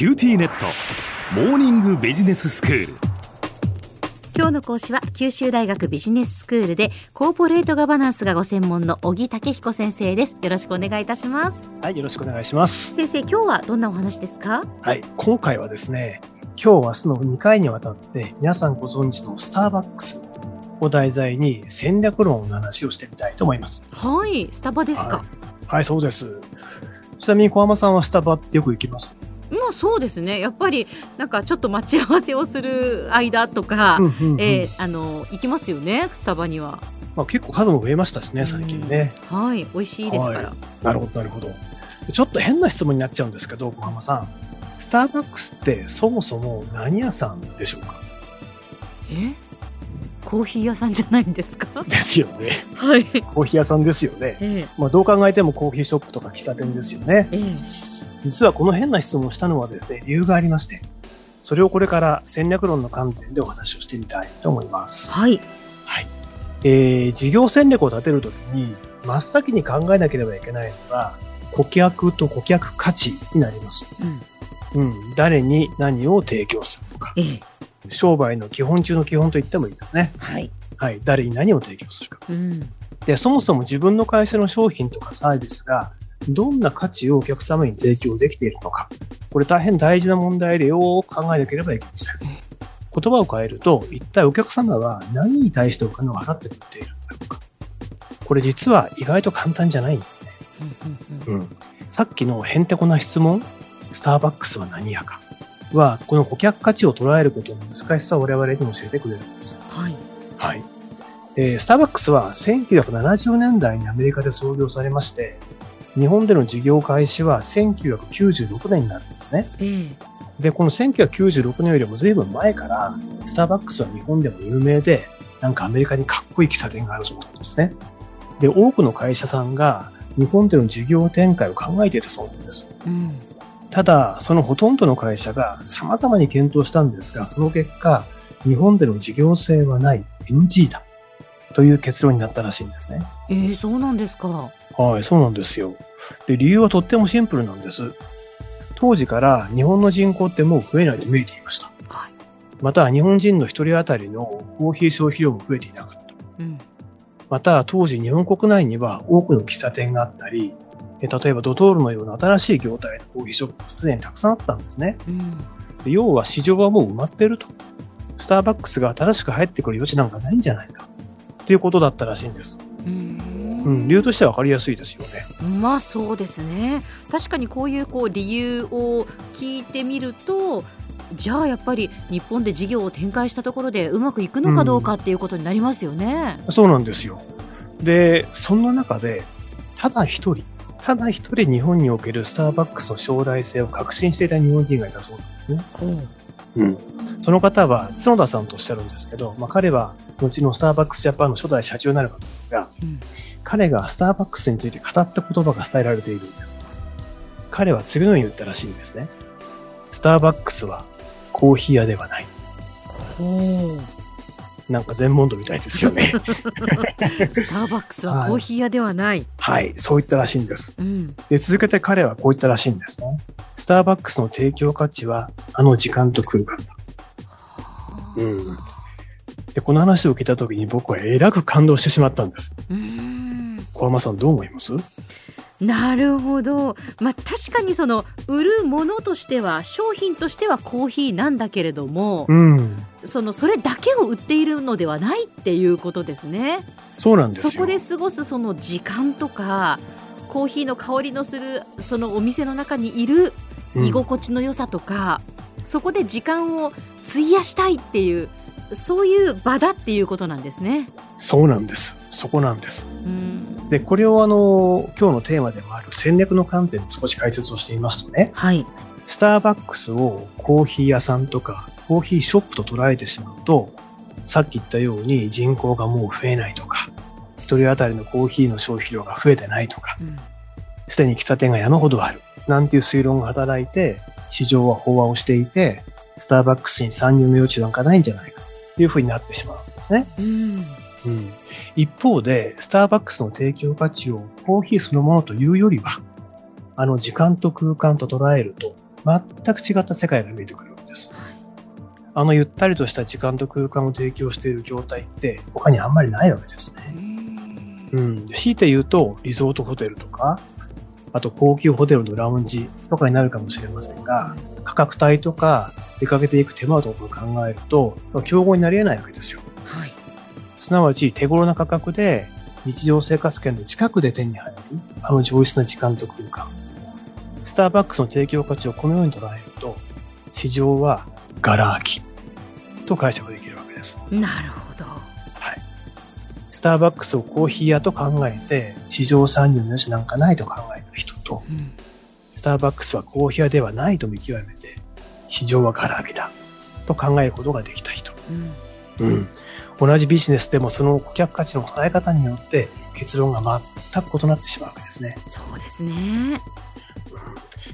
QTnet。モーニングビジネススクール。今日の講師は九州大学ビジネススクールでコーポレートガバナンスがご専門の小木武彦先生です。よろしくお願いいたします。はい、よろしくお願いします。先生今日はどんなお話ですか？はい、今回はですね、今日明日の2回にわたって皆さんご存知のスターバックスを題材に戦略論の話をしてみたいと思います。はいスタバですか、はい、そうです。ちなみに小浜さんはスタバってよく行きます？まあそうですねやっぱりなんかちょっと待ち合わせをする間とか、うんうんうんえーあの行きますよねスタバにはまあ、結構数も増えましたしね、最近ね。うんはい美味しいですから、はなるほど、なるほど。ちょっと変な質問になっちゃうんですけど、小浜さん。スターバックスってそもそも何屋さんでしょうか？え？コーヒー屋さんじゃないんですか？ですよね。はいコーヒー屋さんですよね。えまあ、どう考えてもコーヒーショップとか喫茶店ですよね。ええ実はこの変な質問をしたのはですね、理由がありまして、それをこれから戦略論の観点でお話をしてみたいと思います。はいえー、事業戦略を立てるときに、真っ先に考えなければいけないのが、顧客と顧客価値になります。うんうん。誰に何を提供するのか。ええ商売の基本中の基本と言ってもいいですね。はいはい。誰に何を提供するか。うんで、そもそも自分の会社の商品とかサービスがどんな価値をお客様に提供できているのか。これ大変大事な問題でよく考えなければいけません。言葉を変えると、一体お客様は何に対してお金を払ってくれているんだろうか。これ実は意外と簡単じゃないんですね。うん。さっきのへんてこな質問、スターバックスは何やかは、この顧客価値を捉えることの難しさを我々に教えてくれるんです。はいはい。えースターバックスは1970年代にアメリカで創業されまして、日本での事業開始は1996年になるんですね。ええで、この1996年よりも随分前から、スターバックスは日本でも有名で、なんかアメリカにかっこいい喫茶店があるそうなんですね。で、多くの会社さんが日本での事業展開を考えていたそうなんです。うんただ、そのほとんどの会社が様々に検討したんですが、その結果、日本での事業性はない NG だという結論になったらしいんですね。ええそうなんですかはい、そうなんですよ。で、理由はとってもシンプルなんです。当時から日本の人口ってもう増えないと見えていました。はいまた、日本人の一人当たりのコーヒー消費量も増えていなかった。うんまた、当時日本国内には多くの喫茶店があったり、え例えばドトールのような新しい業態のコーヒーショップもすでにたくさんあったんですね。うんで要は市場はもう埋まっていると。スターバックスが新しく入ってくる余地なんかないんじゃないか。っていうことだったらしいんです。うんうん、理由としては分かりやすいですよね。まあそうですね確かにこういうこう理由を聞いてみるとじゃあやっぱり日本で事業を展開したところでうまくいくのかどうかっていうことになりますよね。そうなんですよ。で、そんな中で、ただ一人、ただ一人日本におけるスターバックスの将来性を確信していた日本人がいたそうなんですね。うん。その方は角田さんとおっしゃるんですけど、まあ、彼は後のスターバックスジャパンの初代社長になる方ですが、うん彼がスターバックスについて語った言葉が伝えられているんです。彼は次のように言ったらしいんですね。スターバックスはコーヒー屋ではない。なんか全問答みたいですよね。スターバックスはコーヒー屋ではない。はい、そう言ったらしいんです。うんで、続けて彼はこう言ったらしいんですね。スターバックスの提供価値は、あの時間と空間だ。うん。で、この話を聞いたときに僕はえらく感動してしまったんです。うん小浜さんどう思います？なるほど、まあ、確かにその売るものとしては商品としてはコーヒーなんだけれども、うん。そのそれだけを売っているのではないっていうことですね。そうなんですよ。そこで過ごすその時間とかコーヒーの香りのするそのお店の中にいるうん居心地の良さとか、そこで時間を費やしたいっていうそういう場だっていうことなんですね。そうなんです。そこなんです。うんで、これをあの、今日のテーマでもある戦略の観点で少し解説をしてみますとね、はい、スターバックスをコーヒー屋さんとかコーヒーショップと捉えてしまうと、さっき言ったように人口がもう増えないとか、一人当たりのコーヒーの消費量が増えてないとか、うん。すでに喫茶店が山ほどある、なんていう推論が働いて、市場は飽和をしていて、スターバックスに参入の余地なんかないんじゃないか、というふうになってしまうんですね。うん。うん、一方で、スターバックスの提供価値をコーヒーそのものというよりは、あの時間と空間と捉えると、全く違った世界が見えてくるわけです。あのゆったりとした時間と空間を提供している状態って他にあんまりないわけですね。うん。強いて言うと、リゾートホテルとか、あと高級ホテルのラウンジとかになるかもしれませんが、価格帯とか出かけていく手間とかを考えると、競合になり得ないわけですよ。はい。すなわち手頃な価格で日常生活圏の近くで手に入るあの上質な時間と空間。スターバックスの提供価値をこのように捉えると、市場はガラ空きと解釈できるわけです。なるほど。はい。スターバックスをコーヒー屋と考えて、市場参入の余地なんかないと考えた人と、うん。スターバックスはコーヒー屋ではないと見極めて、市場はガラ空きだと考えることができた人。うん。うん。同じビジネスでもその顧客価値の捉え方によって結論が全く異なってしまうわけですね。そうですね。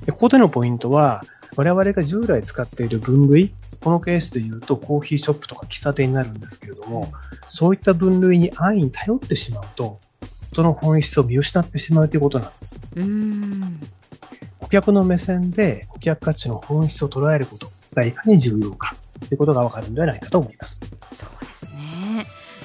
でここでのポイントは、我々が従来使っている分類、このケースで言うとコーヒーショップとか喫茶店になるんですけれども、そういった分類に安易に頼ってしまうと、その本質を見失ってしまうということなんです。うん。顧客の目線で顧客価値の本質を捉えることがいかに重要かということがわかるのではないかと思います。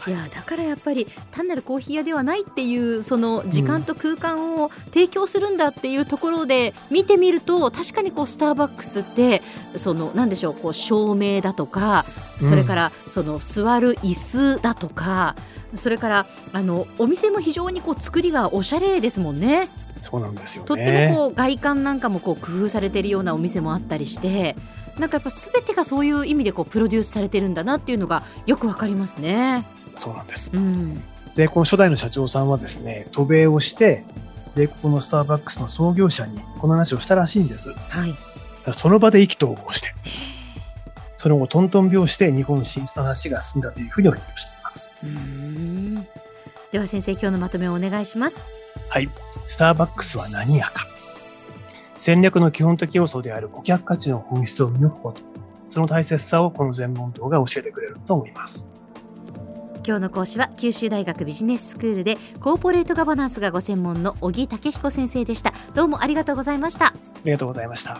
いやだからやっぱり単なるコーヒー屋ではないっていうその時間と空間を提供するんだっていうところで見てみると確かにこうスターバックスってそのなんでしょうこう照明だとかそれからその座る椅子だとかそれからあのお店も非常にこう作りがおしゃれですもんね。そうなんですよね。とってもこう外観なんかもこう工夫されているようなお店もあったりしてなんかやっぱ全てがそういう意味でこうプロデュースされてるんだなっていうのがよくわかりますね。そうなんです。うん、で、この初代の社長さんはですね、渡米をして、で、このスターバックスの創業者にこの話をしたらしいんです。はい。らその場で意気投合して、その後トントン拍子で日本進出の話が進んだというふうに発表しています。では先生今日のまとめをお願いします。はい。スターバックスは何やか。戦略の基本的要素である顧客価値の本質を見抜くこと。その大切さをこの全問答が教えてくれると思います。今日の講師は九州大学ビジネススクールでコーポレートガバナンスがご専門の小木武彦先生でした。どうもありがとうございました。ありがとうございました。